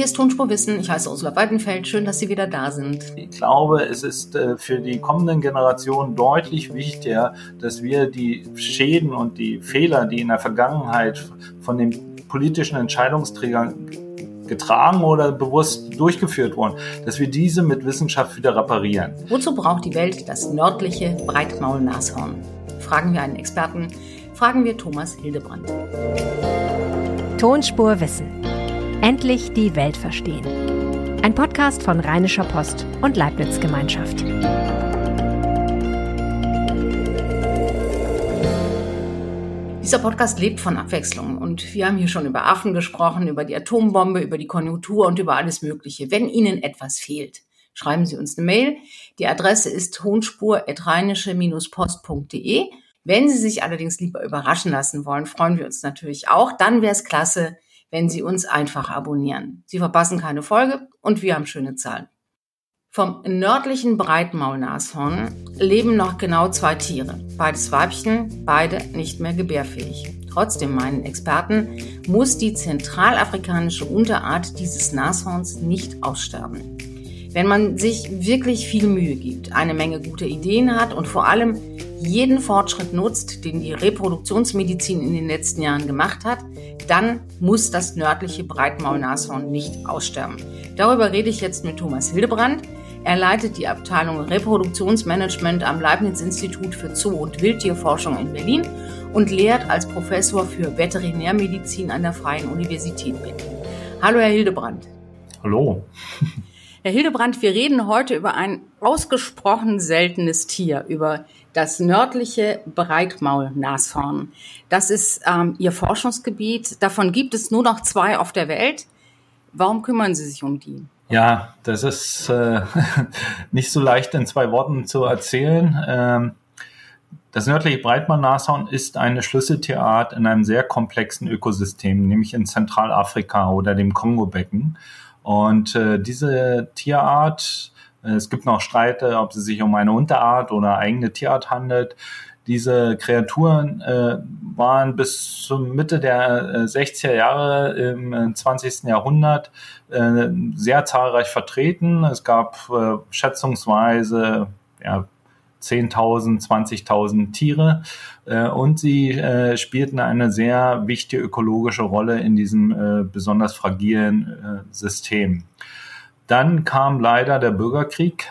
Hier ist Tonspur Wissen. Ich heiße Ursula Weidenfeld. Schön, dass Sie wieder da sind. Ich glaube, es ist äh, für die kommenden Generationen deutlich wichtiger, dass wir die Schäden und die Fehler, die in der Vergangenheit von den politischen Entscheidungsträgern getragen oder bewusst durchgeführt wurden, dass wir diese mit Wissenschaft wieder reparieren. Wozu braucht die Welt das nördliche Breitmaulnashorn? Fragen wir einen Experten. Fragen wir Thomas Hildebrand. Tonspur Wissen. Endlich die Welt verstehen. Ein Podcast von Rheinischer Post und Leibniz Gemeinschaft. Dieser Podcast lebt von Abwechslung und wir haben hier schon über Affen gesprochen, über die Atombombe, über die Konjunktur und über alles Mögliche. Wenn Ihnen etwas fehlt, schreiben Sie uns eine Mail. Die Adresse ist tonspur-post.de. Wenn Sie sich allerdings lieber überraschen lassen wollen, freuen wir uns natürlich auch. Dann wäre es klasse, wenn Sie uns einfach abonnieren. Sie verpassen keine Folge und wir haben schöne Zahlen. Vom nördlichen Breitmaulnashorn leben noch genau zwei Tiere. Beides Weibchen, beide nicht mehr gebärfähig. Trotzdem meinen Experten, muss die zentralafrikanische Unterart dieses Nashorns nicht aussterben. Wenn man sich wirklich viel Mühe gibt, eine Menge gute Ideen hat und vor allem jeden Fortschritt nutzt, den die Reproduktionsmedizin in den letzten Jahren gemacht hat, dann muss das nördliche Breitmaulnashorn nicht aussterben. Darüber rede ich jetzt mit Thomas Hildebrand. Er leitet die Abteilung Reproduktionsmanagement am Leibniz-Institut für Zoo- und Wildtierforschung in Berlin und lehrt als Professor für Veterinärmedizin an der Freien Universität Berlin. Hallo, Herr Hildebrand. Hallo. Herr Hildebrand, wir reden heute über ein ausgesprochen seltenes Tier, über das nördliche Breitmaulnashorn. Das ist ähm, Ihr Forschungsgebiet. Davon gibt es nur noch zwei auf der Welt. Warum kümmern Sie sich um die? Ja, das ist äh, nicht so leicht in zwei Worten zu erzählen. Ähm, das nördliche Breitmaulnashorn ist eine Schlüsseltierart in einem sehr komplexen Ökosystem, nämlich in Zentralafrika oder dem Kongo-Becken. Und äh, diese Tierart, äh, es gibt noch Streite, ob sie sich um eine Unterart oder eigene Tierart handelt. Diese Kreaturen äh, waren bis zur Mitte der äh, 60er Jahre im 20. Äh, Jahrhundert äh, sehr zahlreich vertreten. Es gab äh, schätzungsweise ja, 10.000, 20.000 Tiere äh, und sie äh, spielten eine sehr wichtige ökologische Rolle in diesem äh, besonders fragilen System. Dann kam leider der Bürgerkrieg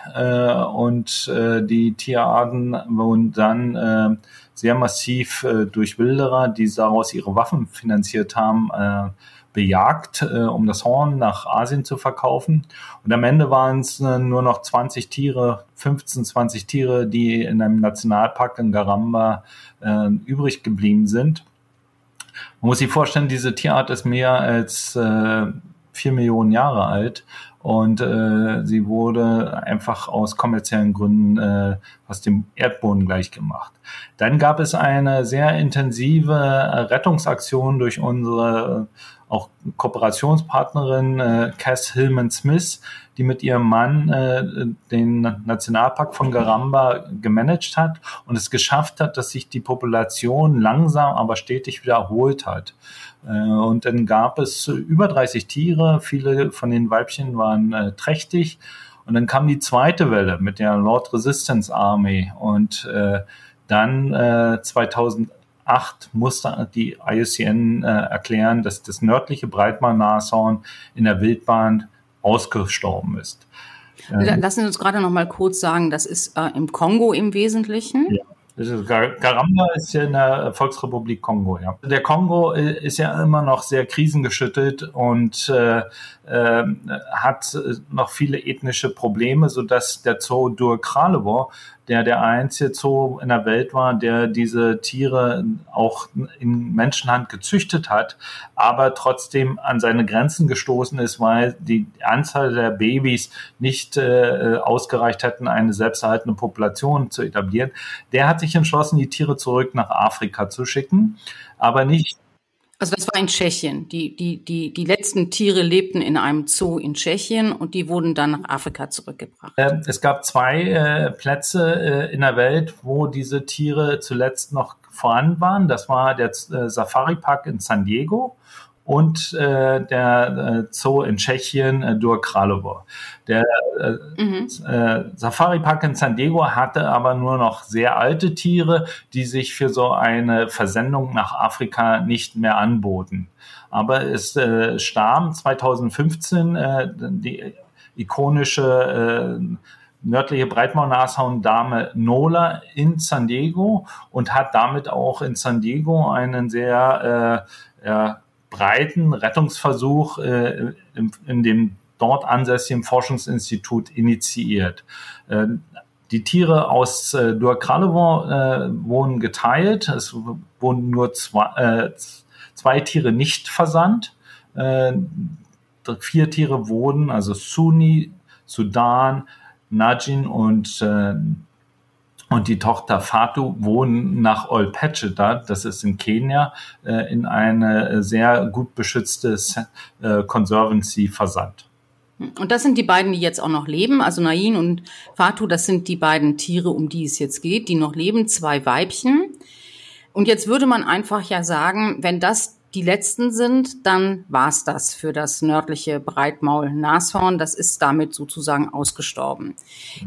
und die Tierarten wurden dann sehr massiv durch Wilderer, die daraus ihre Waffen finanziert haben, bejagt, äh, um das Horn nach Asien zu verkaufen. Und am Ende waren es äh, nur noch 20 Tiere, 15, 20 Tiere, die in einem Nationalpark in Garamba äh, übrig geblieben sind. Man muss sich vorstellen, diese Tierart ist mehr als äh, vier Millionen Jahre alt und äh, sie wurde einfach aus kommerziellen Gründen äh, aus dem Erdboden gleich gemacht. Dann gab es eine sehr intensive Rettungsaktion durch unsere auch Kooperationspartnerin äh, Cass Hillman Smith, die mit ihrem Mann äh, den Nationalpark von Garamba gemanagt hat und es geschafft hat, dass sich die Population langsam, aber stetig wiederholt hat. Äh, und dann gab es über 30 Tiere, viele von den Weibchen waren äh, trächtig. Und dann kam die zweite Welle mit der Lord Resistance Army und äh, dann äh, 2000 2008 musste die IUCN äh, erklären, dass das nördliche Breitmaulnashorn in der Wildbahn ausgestorben ist. Ähm, Lassen Sie uns gerade noch mal kurz sagen, das ist äh, im Kongo im Wesentlichen. Ja. Garamba ist ja in der Volksrepublik Kongo, ja. Der Kongo äh, ist ja immer noch sehr krisengeschüttelt und äh, äh, hat noch viele ethnische Probleme, sodass der Zoo Dur-Kralevo der der einzige Zoo in der Welt war, der diese Tiere auch in Menschenhand gezüchtet hat, aber trotzdem an seine Grenzen gestoßen ist, weil die Anzahl der Babys nicht äh, ausgereicht hätten, eine selbsterhaltende Population zu etablieren. Der hat sich entschlossen, die Tiere zurück nach Afrika zu schicken, aber nicht also das war in Tschechien. Die, die, die, die letzten Tiere lebten in einem Zoo in Tschechien und die wurden dann nach Afrika zurückgebracht. Ähm, es gab zwei äh, Plätze äh, in der Welt, wo diese Tiere zuletzt noch vorhanden waren. Das war der äh, Safari Park in San Diego und äh, der äh, Zoo in Tschechien, äh, Dur Kralovo. Der äh, mhm. äh, Safari Park in San Diego hatte aber nur noch sehr alte Tiere, die sich für so eine Versendung nach Afrika nicht mehr anboten. Aber es äh, starb 2015 äh, die ikonische äh, nördliche Breitmaul-Nashorn-Dame Nola in San Diego und hat damit auch in San Diego einen sehr äh, ja, breiten Rettungsversuch äh, in, in dem dort ansässigen Forschungsinstitut initiiert. Äh, die Tiere aus äh, Douarcralevent äh, wurden geteilt. Es wurden nur zwei, äh, zwei Tiere nicht versandt. Äh, vier Tiere wurden, also Sunni, Sudan, Najin und, äh, und die Tochter Fatu wohnen nach Olpecheta, das ist in Kenia, äh, in eine sehr gut beschützte äh, Conservancy versandt. Und das sind die beiden, die jetzt auch noch leben. Also Nain und Fatu, das sind die beiden Tiere, um die es jetzt geht, die noch leben, zwei Weibchen. Und jetzt würde man einfach ja sagen, wenn das die letzten sind, dann war's das für das nördliche Breitmaul-Nashorn. Das ist damit sozusagen ausgestorben.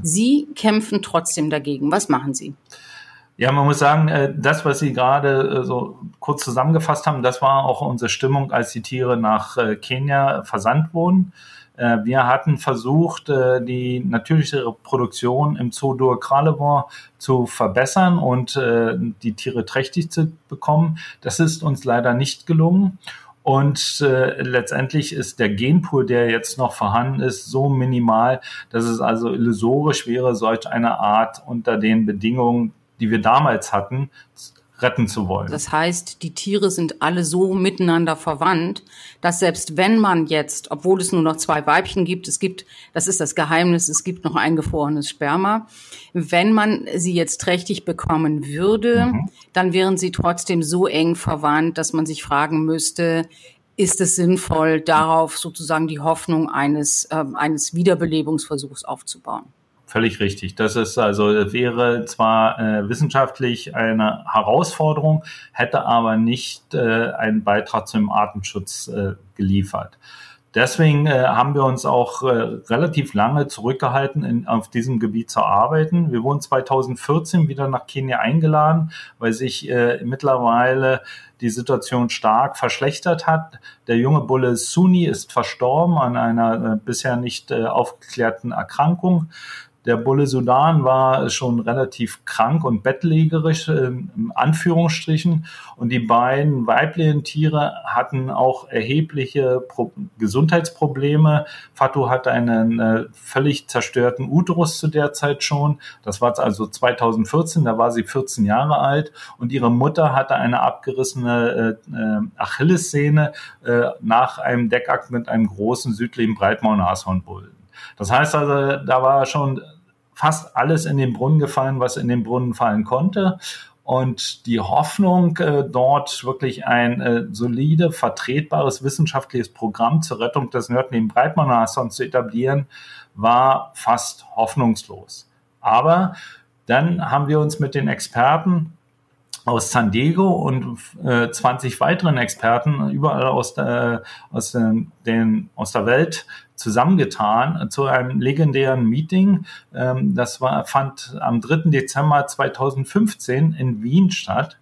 Sie kämpfen trotzdem dagegen. Was machen Sie? Ja, man muss sagen, äh, das, was Sie gerade äh, so kurz zusammengefasst haben, das war auch unsere Stimmung, als die Tiere nach äh, Kenia versandt wurden. Äh, wir hatten versucht, äh, die natürliche Reproduktion im Zoo d'Or Kralevent zu verbessern und äh, die Tiere trächtig zu bekommen. Das ist uns leider nicht gelungen. Und äh, letztendlich ist der Genpool, der jetzt noch vorhanden ist, so minimal, dass es also illusorisch wäre, solch eine Art unter den Bedingungen, die wir damals hatten, retten zu wollen. Das heißt, die Tiere sind alle so miteinander verwandt, dass selbst wenn man jetzt, obwohl es nur noch zwei Weibchen gibt, es gibt, das ist das Geheimnis, es gibt noch eingefrorenes Sperma, wenn man sie jetzt trächtig bekommen würde, mhm. dann wären sie trotzdem so eng verwandt, dass man sich fragen müsste, ist es sinnvoll, darauf sozusagen die Hoffnung eines, äh, eines Wiederbelebungsversuchs aufzubauen? Völlig richtig. Das ist also wäre zwar äh, wissenschaftlich eine Herausforderung, hätte aber nicht äh, einen Beitrag zum Artenschutz äh, geliefert. Deswegen äh, haben wir uns auch äh, relativ lange zurückgehalten, in, auf diesem Gebiet zu arbeiten. Wir wurden 2014 wieder nach Kenia eingeladen, weil sich äh, mittlerweile die Situation stark verschlechtert hat. Der junge Bulle Suni ist verstorben an einer äh, bisher nicht äh, aufgeklärten Erkrankung. Der Bulle Sudan war schon relativ krank und bettlägerisch, äh, in Anführungsstrichen. Und die beiden weiblichen Tiere hatten auch erhebliche Pro Gesundheitsprobleme. Fatu hatte einen äh, völlig zerstörten Uterus zu der Zeit schon. Das war also 2014, da war sie 14 Jahre alt. Und ihre Mutter hatte eine abgerissene äh, äh Achillessehne äh, nach einem Deckakt mit einem großen südlichen Breitmaul-Nashornbullen. Das heißt also, da war schon fast alles in den Brunnen gefallen, was in den Brunnen fallen konnte. Und die Hoffnung, äh, dort wirklich ein äh, solide, vertretbares wissenschaftliches Programm zur Rettung des nördlichen Breitmaulnashorns zu etablieren, war fast hoffnungslos. Aber dann haben wir uns mit den Experten aus San Diego und äh, 20 weiteren Experten überall aus der, aus, den, den, aus der Welt zusammengetan zu einem legendären Meeting. Ähm, das war, fand am 3. Dezember 2015 in Wien statt.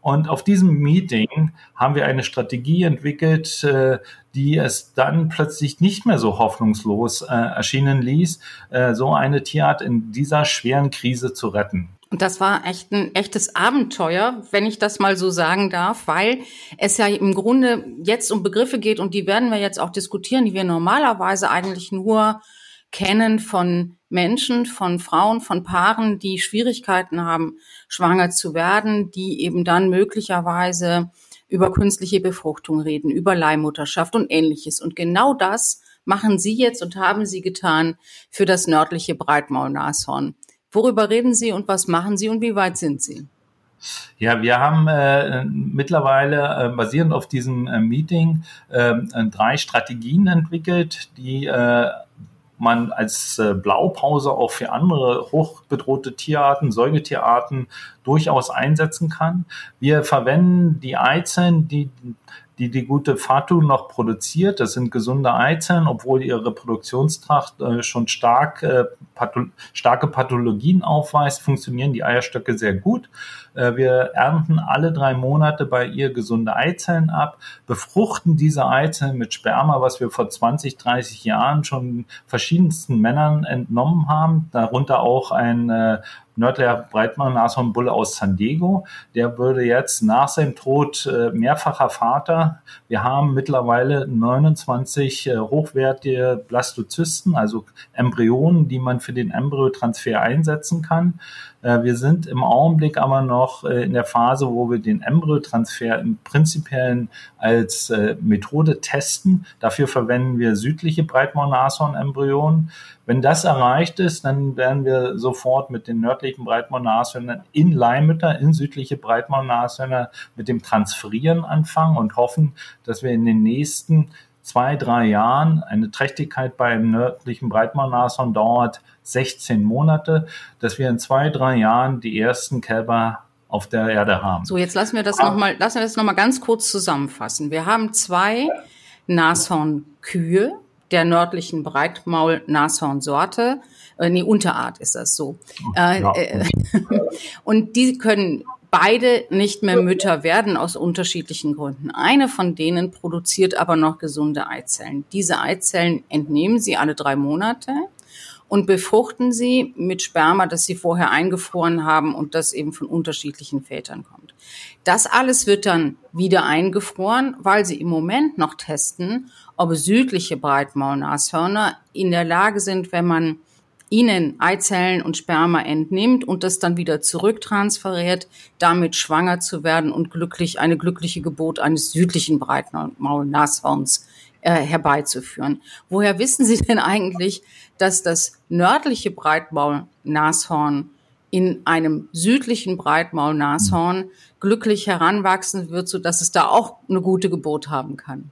Und auf diesem Meeting haben wir eine Strategie entwickelt, äh, die es dann plötzlich nicht mehr so hoffnungslos äh, erschienen ließ, äh, so eine Tierart in dieser schweren Krise zu retten. Und das war echt ein echtes Abenteuer, wenn ich das mal so sagen darf, weil es ja im Grunde jetzt um Begriffe geht und die werden wir jetzt auch diskutieren, die wir normalerweise eigentlich nur kennen von Menschen, von Frauen, von Paaren, die Schwierigkeiten haben, schwanger zu werden, die eben dann möglicherweise über künstliche Befruchtung reden, über Leihmutterschaft und ähnliches. Und genau das machen Sie jetzt und haben Sie getan für das nördliche Breitmaulnashorn. Worüber reden Sie und was machen Sie und wie weit sind Sie? Ja, wir haben äh, mittlerweile äh, basierend auf diesem äh, Meeting äh, drei Strategien entwickelt, die äh, man als äh, Blaupause auch für andere hochbedrohte Tierarten, Säugetierarten durchaus einsetzen kann. Wir verwenden die Eizellen, die die die gute Fatu noch produziert. Das sind gesunde Eizellen, obwohl ihre Reproduktionstracht äh, schon stark, äh, patho starke Pathologien aufweist, funktionieren die Eierstöcke sehr gut. Äh, wir ernten alle drei Monate bei ihr gesunde Eizellen ab, befruchten diese Eizellen mit Sperma, was wir vor 20, 30 Jahren schon verschiedensten Männern entnommen haben, darunter auch ein äh, nördlicher Breitmaul-Nashornbulle aus San Diego. Der würde jetzt nach seinem Tod äh, mehrfacher Vater. Wir haben mittlerweile 29 äh, hochwertige Blastozysten, also Embryonen, die man für den Embryotransfer einsetzen kann. Äh, wir sind im Augenblick aber noch äh, in der Phase, wo wir den Embryotransfer im Prinzipiellen als äh, Methode testen. Dafür verwenden wir südliche Breitmaul-Nashorn-Embryonen. Wenn das erreicht ist, dann werden wir sofort mit den nördlichen Breitmaul-Nashörnern in Leihmütter, in südliche Breitmaul-Nashörner mit dem Transferieren anfangen und hoffen, dass wir in den nächsten zwei, drei Jahren. Eine Trächtigkeit beim nördlichen Breitmaulnashorn dauert 16 Monate, dass wir in zwei, drei Jahren die ersten Kälber auf der Erde haben. So, jetzt lassen wir das nochmal, lassen wir das nochmal ganz kurz zusammenfassen. Wir haben zwei Nashornkühe der nördlichen Breitmaul-Nashornsorte. Äh, nee, Unterart ist das so. Äh, ja. Äh, und die können beide nicht mehr Mütter werden aus unterschiedlichen Gründen. Eine von denen produziert aber noch gesunde Eizellen. Diese Eizellen entnehmen sie alle drei Monate und befruchten sie mit Sperma, das sie vorher eingefroren haben und das eben von unterschiedlichen Vätern kommt. Das alles wird dann wieder eingefroren, weil sie im Moment noch testen, ob südliche Breitmaulnashörner in der Lage sind, wenn man ihnen Eizellen und Sperma entnimmt und das dann wieder zurücktransferiert, damit schwanger zu werden und glücklich eine glückliche Geburt eines südlichen Breitmaulnashorns äh, herbeizuführen. Woher wissen Sie denn eigentlich, dass das nördliche Breitmaulnashorn in einem südlichen Breitmaulnashorn glücklich heranwachsen wird, so dass es da auch eine gute Geburt haben kann?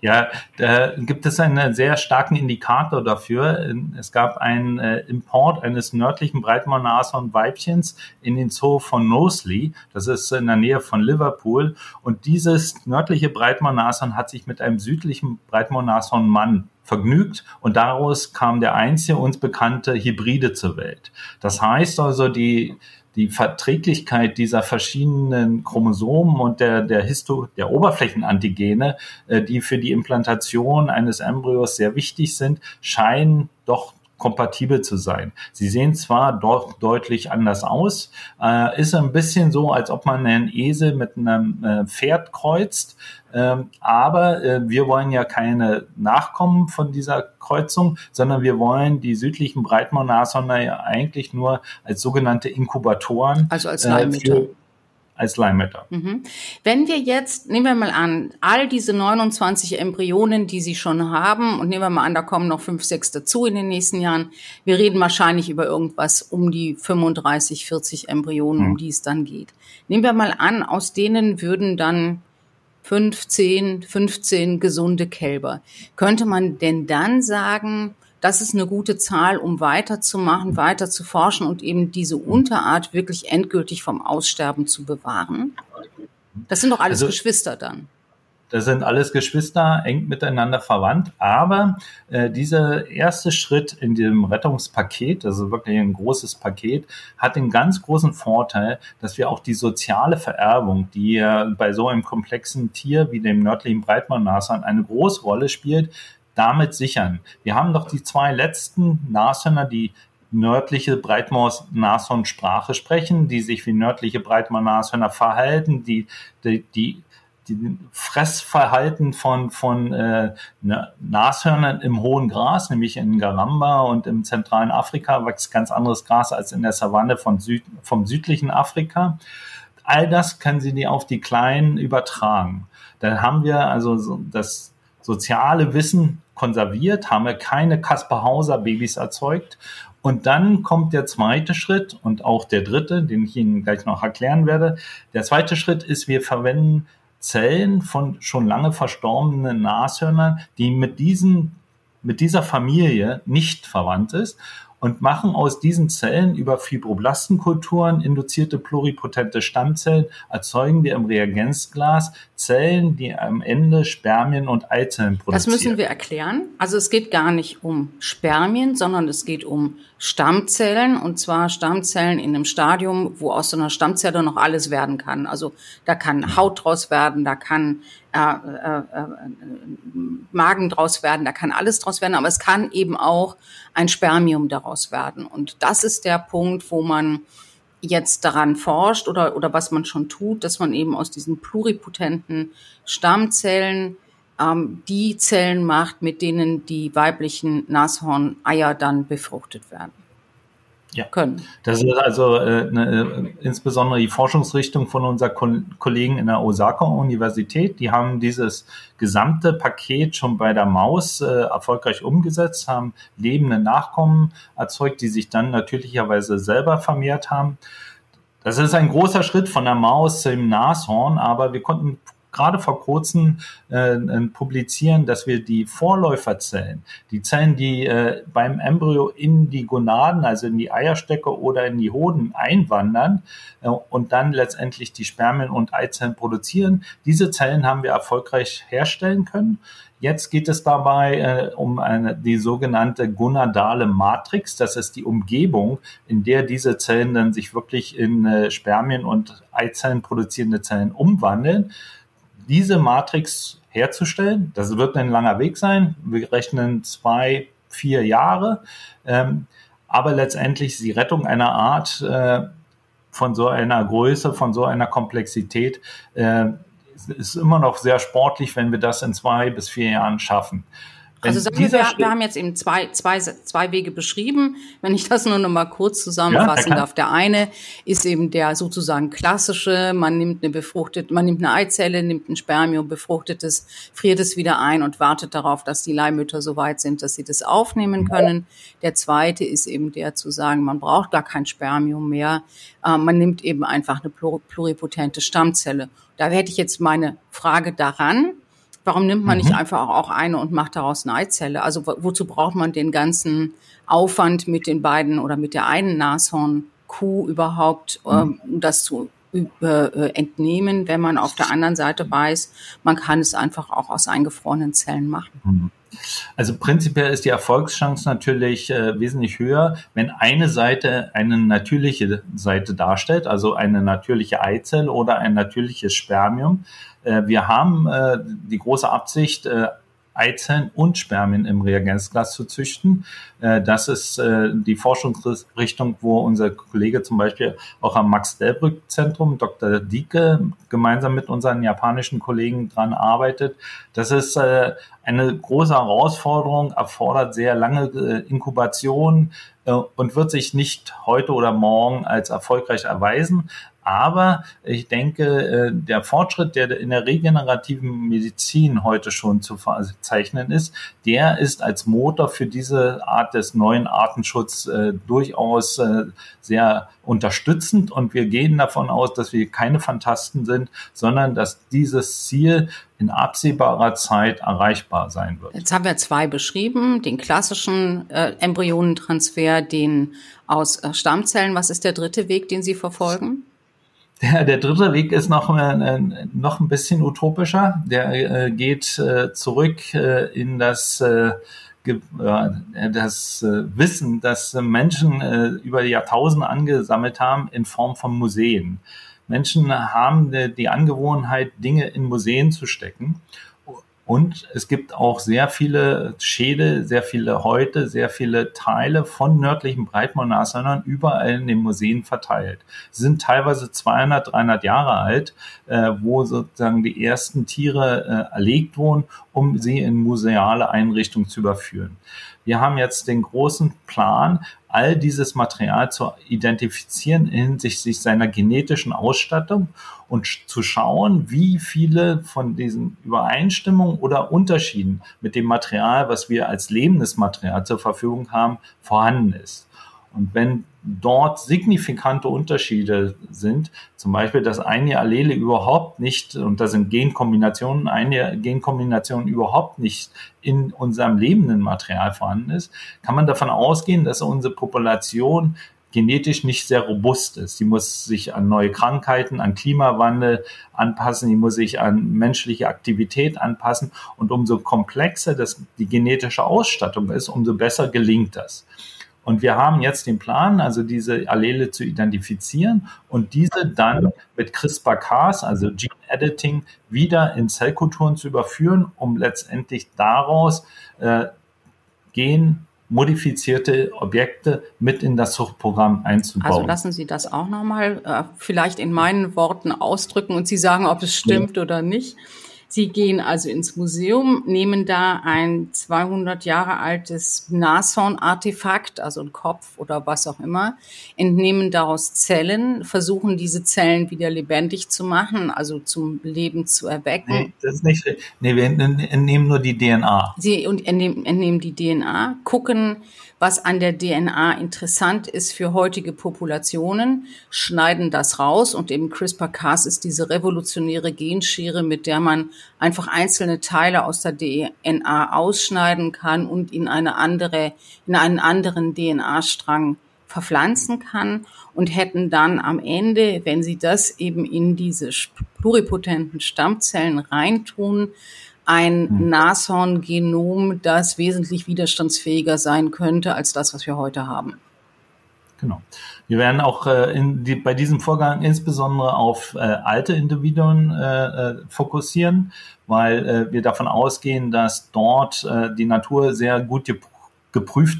Ja, da gibt es einen sehr starken Indikator dafür. Es gab einen äh, Import eines nördlichen Breitmaul-Nashorn-Weibchens in den Zoo von Knowsley. Das ist in der Nähe von Liverpool. Und dieses nördliche Breitmaul-Nashorn hat sich mit einem südlichen Breitmaul-Nashorn-Mann vergnügt und daraus kam der einzige uns bekannte Hybride zur Welt. Das heißt also, die die Verträglichkeit dieser verschiedenen Chromosomen und der, der, Histo der Oberflächenantigene, äh, die für die Implantation eines Embryos sehr wichtig sind, scheinen doch kompatibel zu sein. Sie sehen zwar doch deutlich anders aus, äh, ist ein bisschen so, als ob man einen Esel mit einem äh, Pferd kreuzt, ähm, aber äh, wir wollen ja keine Nachkommen von dieser Kreuzung, sondern wir wollen die südlichen Breitmaulnashörner ja eigentlich nur als sogenannte Inkubatoren. Also als Leihmütter. Äh, als Leihmütter. Mhm. Wenn wir jetzt, nehmen wir mal an, all diese 29 Embryonen, die Sie schon haben, und nehmen wir mal an, da kommen noch fünf, sechs dazu in den nächsten Jahren. Wir reden wahrscheinlich über irgendwas um die 35, 40 Embryonen, mhm. um die es dann geht. Nehmen wir mal an, aus denen würden dann 15, 15 gesunde Kälber. Könnte man denn dann sagen, das ist eine gute Zahl, um weiterzumachen, weiter zu forschen und eben diese Unterart wirklich endgültig vom Aussterben zu bewahren? Das sind doch alles also, Geschwister dann. Das sind alles Geschwister, eng miteinander verwandt. Aber äh, dieser erste Schritt in dem Rettungspaket, also wirklich ein großes Paket, hat den ganz großen Vorteil, dass wir auch die soziale Vererbung, die ja bei so einem komplexen Tier wie dem nördlichen Breitmann-Nashorn eine große Rolle spielt, damit sichern. Wir haben doch die zwei letzten Nashörner, die nördliche Breitmaus-Nashorn-Sprache sprechen, die sich wie nördliche Breitmaus-Nashörner verhalten, die, die, die die Fressverhalten von, von äh, Nashörnern im hohen Gras, nämlich in Garamba und im zentralen Afrika, wächst ganz anderes Gras als in der Savanne von Süd, vom südlichen Afrika. All das können Sie die auf die Kleinen übertragen. Dann haben wir also so das soziale Wissen konserviert, haben wir keine Kaspar Hauser Babys erzeugt. Und dann kommt der zweite Schritt und auch der dritte, den ich Ihnen gleich noch erklären werde. Der zweite Schritt ist, wir verwenden Zellen von schon lange verstorbenen Nashörnern, die mit diesen, mit dieser Familie nicht verwandt ist und machen aus diesen Zellen über Fibroblastenkulturen induzierte pluripotente Stammzellen, erzeugen wir im Reagenzglas Zellen, die am Ende Spermien und Eizellen produzieren. Das müssen wir erklären. Also es geht gar nicht um Spermien, sondern es geht um Stammzellen und zwar Stammzellen in einem Stadium, wo aus so einer Stammzelle noch alles werden kann. Also da kann Haut draus werden, da kann äh, äh, Magen draus werden, da kann alles draus werden, aber es kann eben auch ein Spermium daraus werden. Und das ist der Punkt, wo man jetzt daran forscht oder, oder was man schon tut, dass man eben aus diesen pluripotenten Stammzellen ähm, die Zellen macht, mit denen die weiblichen Nashorneier dann befruchtet werden ja. können. Das ist also äh, ne, insbesondere die Forschungsrichtung von unseren Ko Kollegen in der Osaka Universität. Die haben dieses gesamte Paket schon bei der Maus äh, erfolgreich umgesetzt, haben lebende Nachkommen erzeugt, die sich dann natürlicherweise selber vermehrt haben. Das ist ein großer Schritt von der Maus zum Nashorn, aber wir konnten gerade vor kurzem äh, publizieren, dass wir die Vorläuferzellen, die Zellen, die äh, beim Embryo in die Gonaden, also in die Eierstöcke oder in die Hoden einwandern äh, und dann letztendlich die Spermien und Eizellen produzieren, diese Zellen haben wir erfolgreich herstellen können. Jetzt geht es dabei äh, um eine, die sogenannte gonadale Matrix. Das ist die Umgebung, in der diese Zellen dann sich wirklich in äh, Spermien und Eizellen produzierende Zellen umwandeln diese Matrix herzustellen. Das wird ein langer Weg sein. Wir rechnen zwei, vier Jahre. Ähm, aber letztendlich die Rettung einer Art äh, von so einer Größe, von so einer Komplexität äh, ist immer noch sehr sportlich, wenn wir das in zwei bis vier Jahren schaffen. Also sagen wir, wir, wir haben jetzt eben zwei, zwei, zwei Wege beschrieben. Wenn ich das nur noch mal kurz zusammenfassen ja, darf. Der eine ist eben der sozusagen klassische, man nimmt eine befruchtete, man nimmt eine Eizelle, nimmt ein Spermium, befruchtet es, friert es wieder ein und wartet darauf, dass die Leihmütter so weit sind, dass sie das aufnehmen können. Der zweite ist eben der zu sagen, man braucht gar kein Spermium mehr. Äh, man nimmt eben einfach eine pluripotente Stammzelle. Da hätte ich jetzt meine Frage daran Warum nimmt man mhm. nicht einfach auch eine und macht daraus eine Eizelle? Also wozu braucht man den ganzen Aufwand mit den beiden oder mit der einen Nashornkuh überhaupt, mhm. ähm, um das zu äh, entnehmen, wenn man auf der anderen Seite weiß, man kann es einfach auch aus eingefrorenen Zellen machen. Also prinzipiell ist die Erfolgschance natürlich äh, wesentlich höher, wenn eine Seite eine natürliche Seite darstellt, also eine natürliche Eizelle oder ein natürliches Spermium. Äh, wir haben äh, die große Absicht, äh, Eizellen und Spermien im Reagenzglas zu züchten. Äh, das ist äh, die Forschungsrichtung, wo unser Kollege zum Beispiel auch am Max-Delbrück-Zentrum, Dr. Dieke, gemeinsam mit unseren japanischen Kollegen dran arbeitet. Das ist äh, eine große Herausforderung, erfordert sehr lange Inkubation und wird sich nicht heute oder morgen als erfolgreich erweisen. Aber ich denke, äh, der Fortschritt, der in der regenerativen Medizin heute schon zu verzeichnen ist, der ist als Motor für diese Art des neuen Artenschutzes äh, durchaus äh, sehr unterstützend. Und wir gehen davon aus, dass wir keine Fantasten sind, sondern dass dieses Ziel in absehbarer Zeit erreichbar sein wird. Jetzt haben wir zwei beschrieben, den klassischen äh, Embryonentransfer, den aus äh, Stammzellen. Was ist der dritte Weg, den Sie verfolgen? Der, der dritte Weg ist noch, äh, noch ein bisschen utopischer. Der äh, geht äh, zurück äh, in das, äh, das äh, Wissen, das Menschen über die Jahrtausende angesammelt haben in Form von Museen. Menschen haben die Angewohnheit, Dinge in Museen zu stecken. Und es gibt auch sehr viele Schädel, sehr viele Häute, sehr viele Teile von nördlichen Breitmaulnashörnern überall in den Museen verteilt. Sie sind teilweise 200, 300 Jahre alt, äh, wo sozusagen die ersten Tiere äh, erlegt wurden, um sie in museale Einrichtungen zu überführen. Wir haben jetzt den großen Plan, all dieses Material zu identifizieren hinsichtlich seiner genetischen Ausstattung und zu schauen, wie viele von diesen Übereinstimmungen oder Unterschieden mit dem Material, was wir als lebendes Material zur Verfügung haben, vorhanden ist. Und wenn dort signifikante Unterschiede sind, zum Beispiel, dass eine Allele überhaupt nicht, und da sind Genkombinationen, eine Genkombination überhaupt nicht in unserem lebenden Material vorhanden ist, kann man davon ausgehen, dass unsere Population genetisch nicht sehr robust ist. Die muss sich an neue Krankheiten, an Klimawandel anpassen, die muss sich an menschliche Aktivität anpassen. Und umso komplexer das die genetische Ausstattung ist, umso besser gelingt das. Und wir haben jetzt den Plan, also diese Allele zu identifizieren und diese dann mit CRISPR-Cas, also Gene Editing, wieder in Zellkulturen zu überführen, um letztendlich daraus äh, Gen modifizierte Objekte mit in das Zuchtprogramm einzubauen. Also lassen Sie das auch nochmal äh, vielleicht in meinen Worten ausdrücken und Sie sagen, ob es stimmt ja. oder nicht. Sie gehen also ins Museum, nehmen da ein 200 Jahre altes Nashorn-Artefakt, also ein Kopf oder was auch immer, entnehmen daraus Zellen, versuchen diese Zellen wieder lebendig zu machen, also zum Leben zu erwecken. Nee, das ist nicht, nee, wir entnehmen nur die DNA. Sie entnehmen, entnehmen die DNA, gucken, was an der DNA interessant ist für heutige Populationen, schneiden das raus und eben CRISPR-Cas ist diese revolutionäre Genschere, mit der man einfach einzelne Teile aus der DNA ausschneiden kann und in eine andere, in einen anderen DNA-Strang verpflanzen kann und hätten dann am Ende, wenn sie das eben in diese pluripotenten Stammzellen reintun, ein hm. Nashorn-Genom, das wesentlich widerstandsfähiger sein könnte als das, was wir heute haben. Genau. Wir werden auch äh, in die, bei diesem Vorgang insbesondere auf äh, alte Individuen äh, äh fokussieren, weil äh, wir davon ausgehen, dass dort äh, die Natur sehr gut geprüft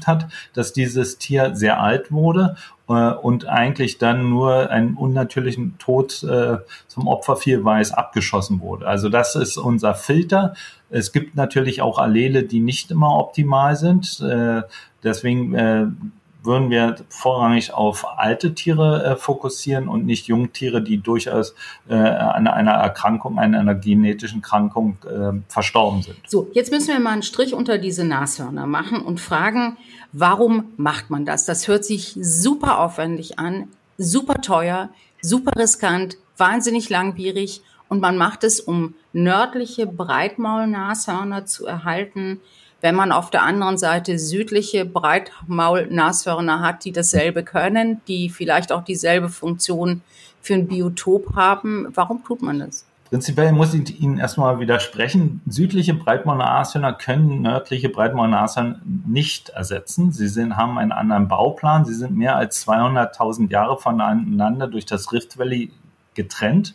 hat, dass dieses Tier sehr alt wurde äh, und eigentlich dann nur einen unnatürlichen Tod äh, zum Opfer viel weiß abgeschossen wurde. Also das ist unser Filter. Es gibt natürlich auch Allele, die nicht immer optimal sind. Äh, deswegen äh, würden wir vorrangig auf alte Tiere äh, fokussieren und nicht Jungtiere, die durchaus äh, an einer Erkrankung, an einer genetischen Krankung äh, verstorben sind. So, jetzt müssen wir mal einen Strich unter diese Nashörner machen und fragen, warum macht man das? Das hört sich super aufwendig an, super teuer, super riskant, wahnsinnig langwierig und man macht es, um nördliche Breitmaulnashörner zu erhalten, wenn man auf der anderen Seite südliche Breitmaul-Nashörner hat, die dasselbe können, die vielleicht auch dieselbe Funktion für ein Biotop haben, warum tut man das? Prinzipiell muss ich Ihnen erstmal widersprechen. Südliche Breitmaul-Nashörner können nördliche Breitmaul-Nashörner nicht ersetzen. Sie sind, haben einen anderen Bauplan. Sie sind mehr als 200.000 Jahre voneinander durch das Rift Valley getrennt.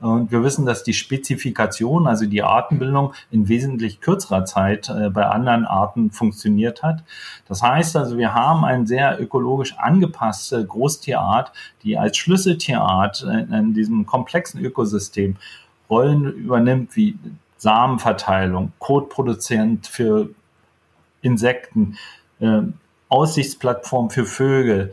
Und wir wissen, dass die Spezifikation, also die Artenbildung in wesentlich kürzerer Zeit äh, bei anderen Arten funktioniert hat. Das heißt also, wir haben eine sehr ökologisch angepasste Großtierart, die als Schlüsseltierart in, in diesem komplexen Ökosystem Rollen übernimmt wie Samenverteilung, Kotproduzent für Insekten, äh, Aussichtsplattform für Vögel,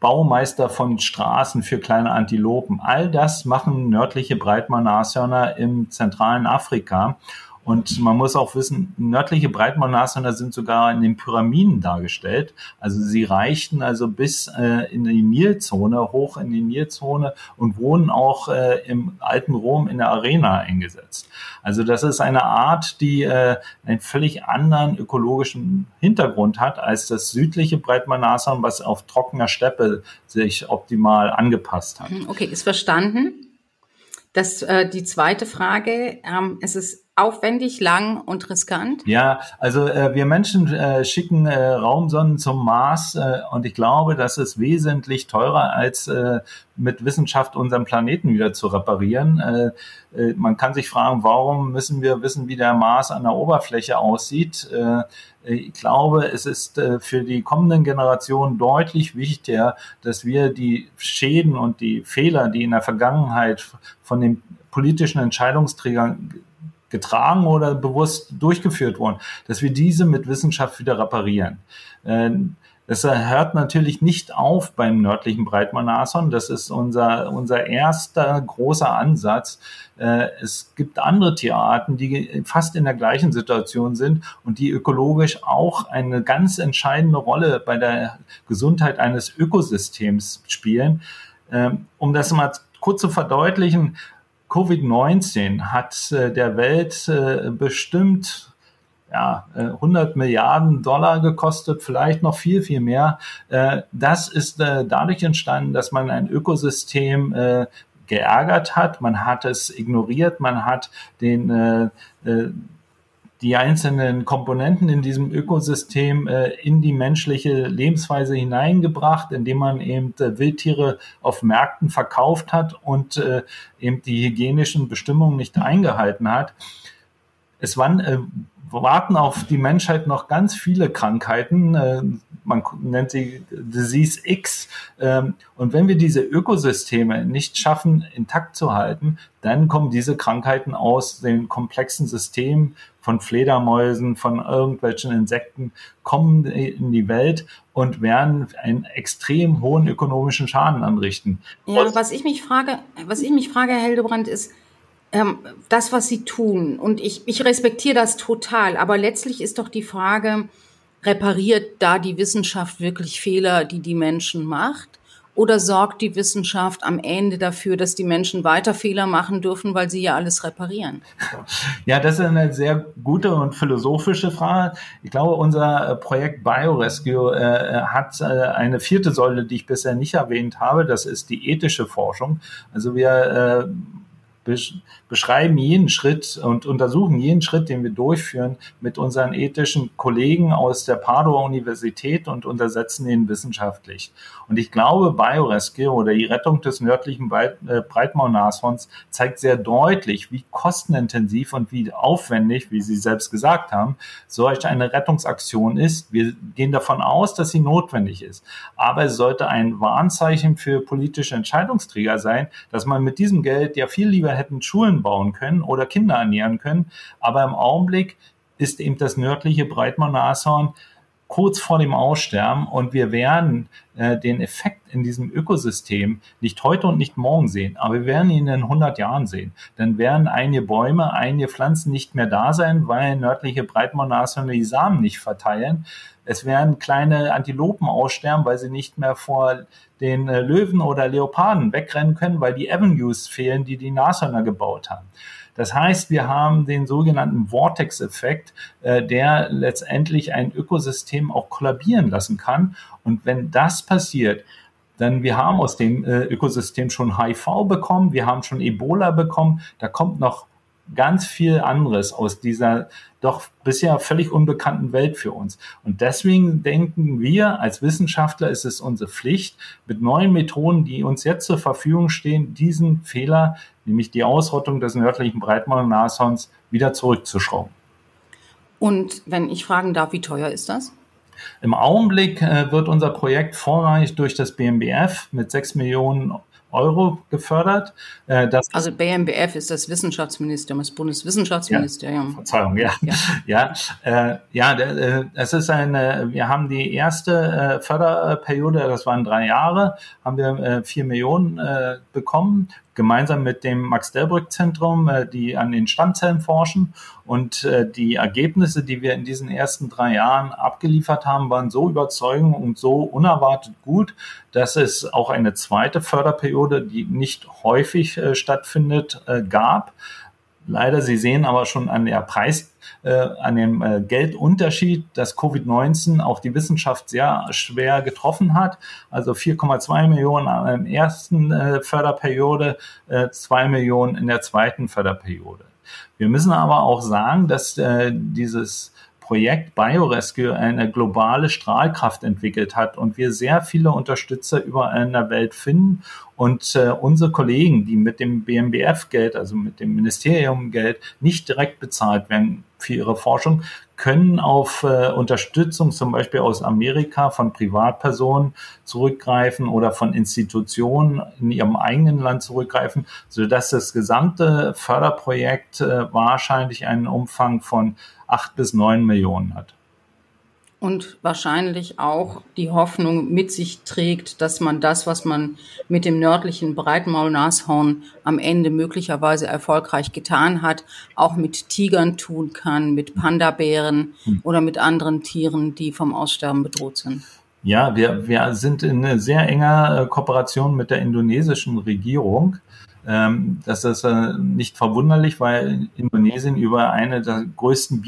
Baumeister von Straßen für kleine Antilopen. All das machen nördliche Breitmaul-Nashörner im zentralen Afrika. Und man muss auch wissen, nördliche Breitmaulnashörner sind sogar in den Pyramiden dargestellt. Also sie reichten also bis äh, in die Nilzone, hoch in die Nilzone und wurden auch äh, im alten Rom in der Arena eingesetzt. Also das ist eine Art, die äh, einen völlig anderen ökologischen Hintergrund hat als das südliche Breitmaulnashorn, was auf trockener Steppe sich optimal angepasst hat. Okay, ist verstanden. Das, äh, die zweite Frage, ähm, es ist aufwendig, lang und riskant? Ja, also äh, wir Menschen äh, schicken äh, Raumsonnen zum Mars äh, und ich glaube, das ist wesentlich teurer als äh, mit Wissenschaft unseren Planeten wieder zu reparieren. Äh, man kann sich fragen, warum müssen wir wissen, wie der Mars an der Oberfläche aussieht? Ich glaube, es ist für die kommenden Generationen deutlich wichtiger, dass wir die Schäden und die Fehler, die in der Vergangenheit von den politischen Entscheidungsträgern getragen oder bewusst durchgeführt wurden, dass wir diese mit Wissenschaft wieder reparieren. Es hört natürlich nicht auf beim nördlichen Breitmann-Nashorn. Das ist unser, unser erster großer Ansatz. Äh, es gibt andere Tierarten, die fast in der gleichen Situation sind und die ökologisch auch eine ganz entscheidende Rolle bei der Gesundheit eines Ökosystems spielen. Ähm, um das mal kurz zu verdeutlichen, Covid-19 hat äh, der Welt äh, bestimmt ja, 100 äh, Milliarden Dollar gekostet, vielleicht noch viel, viel mehr. Das ist dadurch entstanden, dass man ein Ökosystem geärgert hat, man hat es ignoriert, man hat den die einzelnen Komponenten in diesem Ökosystem äh, in die menschliche Lebensweise hineingebracht, indem man eben äh, Wildtiere auf Märkten verkauft hat und äh, eben die hygienischen Bestimmungen nicht eingehalten hat. Es waren warten auf die Menschheit noch ganz viele Krankheiten. Äh, man nennt sie Disease X. Ähm, und wenn wir diese Ökosysteme nicht schaffen, intakt zu halten, dann kommen diese Krankheiten aus dem komplexen System von Fledermäusen, von irgendwelchen Insekten, kommen in die Welt und werden einen extrem hohen ökonomischen Schaden anrichten. Ja, was ich mich frage, was ich mich frage, Herr Hildebrand, ist, ähm, das, was sie tun. Und ich, ich respektiere das total. Aber letztlich ist doch die Frage, repariert da die Wissenschaft wirklich Fehler, die die Menschen macht? Oder sorgt die Wissenschaft am Ende dafür, dass die Menschen weiter Fehler machen dürfen, weil sie ja alles reparieren? Ja, das ist eine sehr gute und philosophische Frage. Ich glaube, unser Projekt BioRescue äh, hat äh, eine vierte Säule, die ich bisher nicht erwähnt habe. Das ist die ethische Forschung. Also wir äh, beschreiben jeden Schritt und untersuchen jeden Schritt, den wir durchführen, mit unseren ethischen Kollegen aus der Padua Universität und untersetzen ihn wissenschaftlich. Und ich glaube, Biorescue oder die Rettung des nördlichen äh, Breitmaulnashorns zeigt sehr deutlich, wie kostenintensiv und wie aufwendig, wie Sie selbst gesagt haben, solch eine Rettungsaktion ist. Wir gehen davon aus, dass sie notwendig ist. Aber es sollte ein Warnzeichen für politische Entscheidungsträger sein, dass man mit diesem Geld ja viel lieber hätten Schulen bauen können oder Kinder ernähren können. Aber im Augenblick ist eben das nördliche Breitmaul-Nashorn kurz vor dem Aussterben und wir werden äh, den Effekt in diesem Ökosystem nicht heute und nicht morgen sehen, aber wir werden ihn in 100 Jahren sehen. Dann werden einige Bäume, einige Pflanzen nicht mehr da sein, weil nördliche Breitmaulnashörner die Samen nicht verteilen. Es werden kleine Antilopen aussterben, weil sie nicht mehr vor den äh, Löwen oder Leoparden wegrennen können, weil die Avenues fehlen, die die Nashörner gebaut haben. Das heißt, wir haben den sogenannten Vortex-Effekt, äh, der letztendlich ein Ökosystem auch kollabieren lassen kann. Und wenn das passiert, dann wir haben aus dem äh, Ökosystem schon HIV bekommen, wir haben schon Ebola bekommen, da kommt noch ganz viel anderes aus dieser doch bisher völlig unbekannten Welt für uns. Und deswegen denken wir als Wissenschaftler, ist es unsere Pflicht, mit neuen Methoden, die uns jetzt zur Verfügung stehen, diesen Fehler, nämlich die Ausrottung des nördlichen Breitmaul-Nashorns, wieder zurückzuschrauben. Und wenn ich fragen darf, wie teuer ist das? Im Augenblick äh, wird unser Projekt vorrangig durch das BMBF mit 6 Millionen Euro gefördert. Äh, das also BMBF ist das Wissenschaftsministerium, das Bundeswissenschaftsministerium. Ja, Verzeihung, ja. Ja, ja, äh, ja äh, es ist eine, wir haben die erste Förderperiode, das waren drei Jahre, haben wir vier Millionen bekommen gemeinsam mit dem Max-Delbrück-Zentrum, äh, die an den Stammzellen forschen. Und äh, die Ergebnisse, die wir in diesen ersten drei Jahren abgeliefert haben, waren so überzeugend und so unerwartet gut, dass es auch eine zweite Förderperiode, die nicht häufig äh, stattfindet, gab. Leider, Sie sehen aber schon an der Preis, äh, an dem äh, Geldunterschied, dass Covid-19 auch die Wissenschaft sehr schwer getroffen hat. Also 4,2 Millionen in der ersten äh, Förderperiode, äh, 2 Millionen in der zweiten Förderperiode. Wir müssen aber auch sagen, dass äh, dieses Projekt BioRescue eine globale Strahlkraft entwickelt hat und wir sehr viele Unterstützer überall in der Welt finden und äh, unsere Kollegen, die mit dem BMBF-Geld, also mit dem Ministerium-Geld, nicht direkt bezahlt werden für ihre Forschung, können auf äh, Unterstützung zum Beispiel aus Amerika von Privatpersonen zurückgreifen oder von Institutionen in ihrem eigenen Land zurückgreifen, sodass das gesamte Förderprojekt äh, wahrscheinlich einen Umfang von acht bis neun Millionen hat. Und wahrscheinlich auch die Hoffnung mit sich trägt, dass man das, was man mit dem nördlichen Breitmaulnashorn am Ende möglicherweise erfolgreich getan hat, auch mit Tigern tun kann, mit Pandabären hm. oder mit anderen Tieren, die vom Aussterben bedroht sind. Ja, wir, wir sind in sehr enger äh, Kooperation mit der indonesischen Regierung. Ähm, das ist äh, nicht verwunderlich, weil Indonesien über eine der größten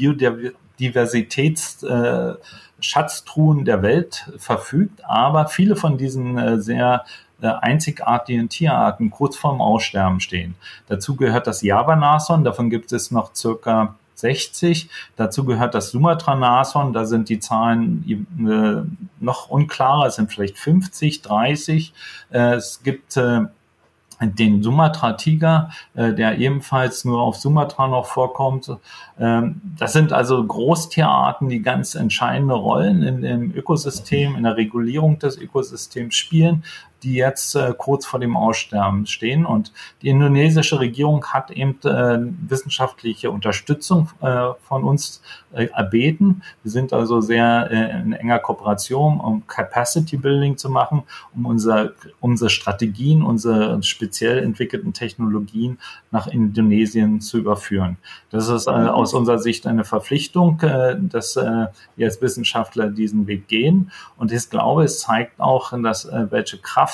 Biodiversitätsschatztruhen der Welt verfügt, aber viele von diesen äh, sehr einzigartigen Tierarten kurz vorm Aussterben stehen. Dazu gehört das Java-Nashorn, davon gibt es noch circa 60. Dazu gehört das Sumatra-Nashorn, da sind die Zahlen äh, noch unklarer, es sind vielleicht 50, 30. Äh, es gibt äh, den Sumatra-Tiger, äh, der ebenfalls nur auf Sumatra noch vorkommt. Ähm, das sind also Großtierarten, die ganz entscheidende Rollen in dem Ökosystem, in der Regulierung des Ökosystems spielen die jetzt äh, kurz vor dem Aussterben stehen. Und die indonesische Regierung hat eben äh, wissenschaftliche Unterstützung äh, von uns äh, erbeten. Wir sind also sehr äh, in enger Kooperation, um Capacity Building zu machen, um unser, unsere Strategien, unsere speziell entwickelten Technologien nach Indonesien zu überführen. Das ist äh, aus unserer Sicht eine Verpflichtung, äh, dass äh, wir als Wissenschaftler diesen Weg gehen. Und ich glaube, es zeigt auch, dass äh, welche Kraft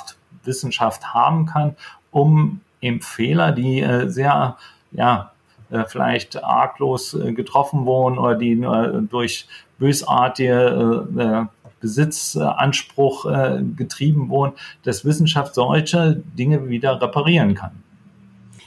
Wissenschaft haben kann, um eben Fehler, die äh, sehr, ja, äh, vielleicht arglos äh, getroffen wurden oder die nur durch bösartige äh, Besitzanspruch äh, getrieben wurden, dass Wissenschaft solche Dinge wieder reparieren kann.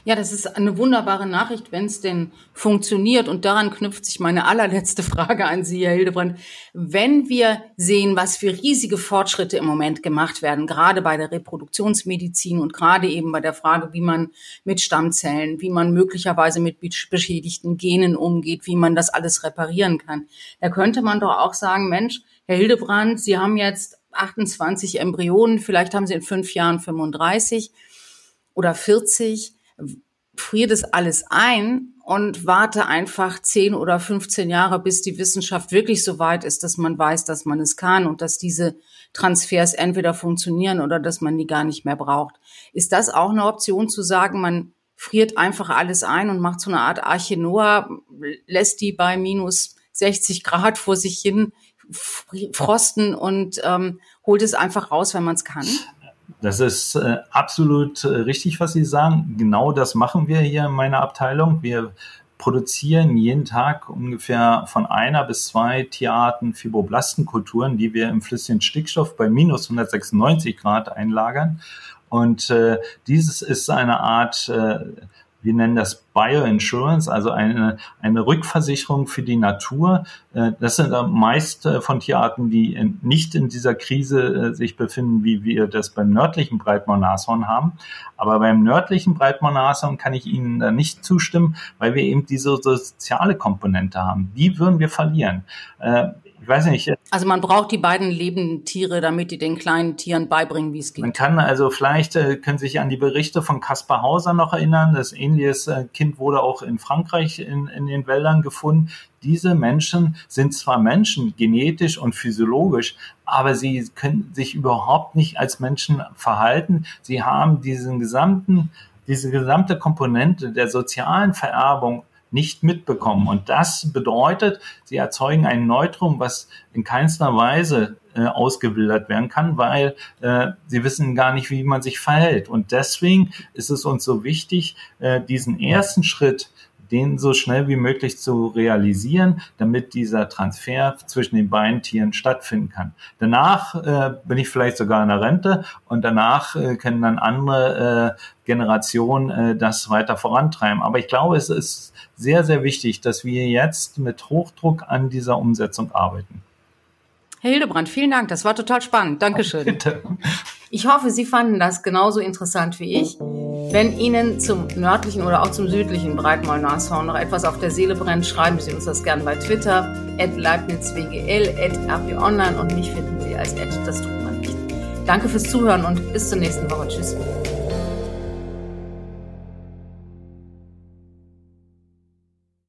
Ja, das ist eine wunderbare Nachricht, wenn es denn funktioniert. Und daran knüpft sich meine allerletzte Frage an Sie, Herr Hildebrand. Wenn wir sehen, was für riesige Fortschritte im Moment gemacht werden, gerade bei der Reproduktionsmedizin und gerade eben bei der Frage, wie man mit Stammzellen, wie man möglicherweise mit beschädigten Genen umgeht, wie man das alles reparieren kann, da könnte man doch auch sagen, Mensch, Herr Hildebrand, Sie haben jetzt 28 Embryonen, vielleicht haben Sie in fünf Jahren 35 oder 40 friere das alles ein und warte einfach 10 oder 15 Jahre, bis die Wissenschaft wirklich so weit ist, dass man weiß, dass man es kann und dass diese Transfers entweder funktionieren oder dass man die gar nicht mehr braucht. Ist das auch eine Option zu sagen, man friert einfach alles ein und macht so eine Art Arche Noah, lässt die bei minus 60 Grad vor sich hin frosten und ähm, holt es einfach raus, wenn man es kann? Das ist äh, absolut äh, richtig, was Sie sagen. Genau das machen wir hier in meiner Abteilung. Wir produzieren jeden Tag ungefähr von einer bis zwei Tierarten Fibroblastenkulturen, die wir im flüssigen Stickstoff bei minus 196 Grad einlagern. Und äh, dieses ist eine Art äh, wir nennen das Bioinsurance, also eine, eine Rückversicherung für die Natur. Äh, das sind meist äh, von Tierarten, die nicht in dieser Krise äh, sich befinden, wie wir das beim nördlichen Breitmaulnashorn haben. Aber beim nördlichen Breitmaulnashorn kann ich Ihnen da nicht zustimmen, weil wir eben diese soziale Komponente haben. Die würden wir verlieren ich weiß nicht. Also man braucht die beiden lebenden Tiere, damit die den kleinen Tieren beibringen, wie es geht. Man kann also vielleicht, äh, können sich an die Berichte von Kaspar Hauser noch erinnern. Das ähnliches äh, Kind wurde auch in Frankreich in, in den Wäldern gefunden. Diese Menschen sind zwar Menschen, genetisch und physiologisch, aber sie können sich überhaupt nicht als Menschen verhalten. Sie haben diesen gesamten diese gesamte Komponente der sozialen Vererbung nicht mitbekommen. Und das bedeutet, sie erzeugen ein Neutrum, was in keinster Weise äh, ausgewildert werden kann, weil äh, sie wissen gar nicht, wie man sich verhält. Und deswegen ist es uns so wichtig, äh, diesen ersten Schritt den so schnell wie möglich zu realisieren, damit dieser Transfer zwischen den beiden Tieren stattfinden kann. Danach äh, bin ich vielleicht sogar in der Rente und danach äh, können dann andere äh, Generationen äh, das weiter vorantreiben. Aber ich glaube, es ist sehr, sehr wichtig, dass wir jetzt mit Hochdruck an dieser Umsetzung arbeiten. Herr Hildebrand, vielen Dank. Das war total spannend. Dankeschön. Bitte. Ich hoffe, Sie fanden das genauso interessant wie ich. Wenn Ihnen zum nördlichen oder auch zum südlichen Breitmaulnashorn noch etwas auf der Seele brennt, schreiben Sie uns das gerne bei Twitter, at leibnizwgl, at rponline und mich finden Sie als at das tut man nicht. Danke fürs Zuhören und bis zur nächsten Woche. Tschüss.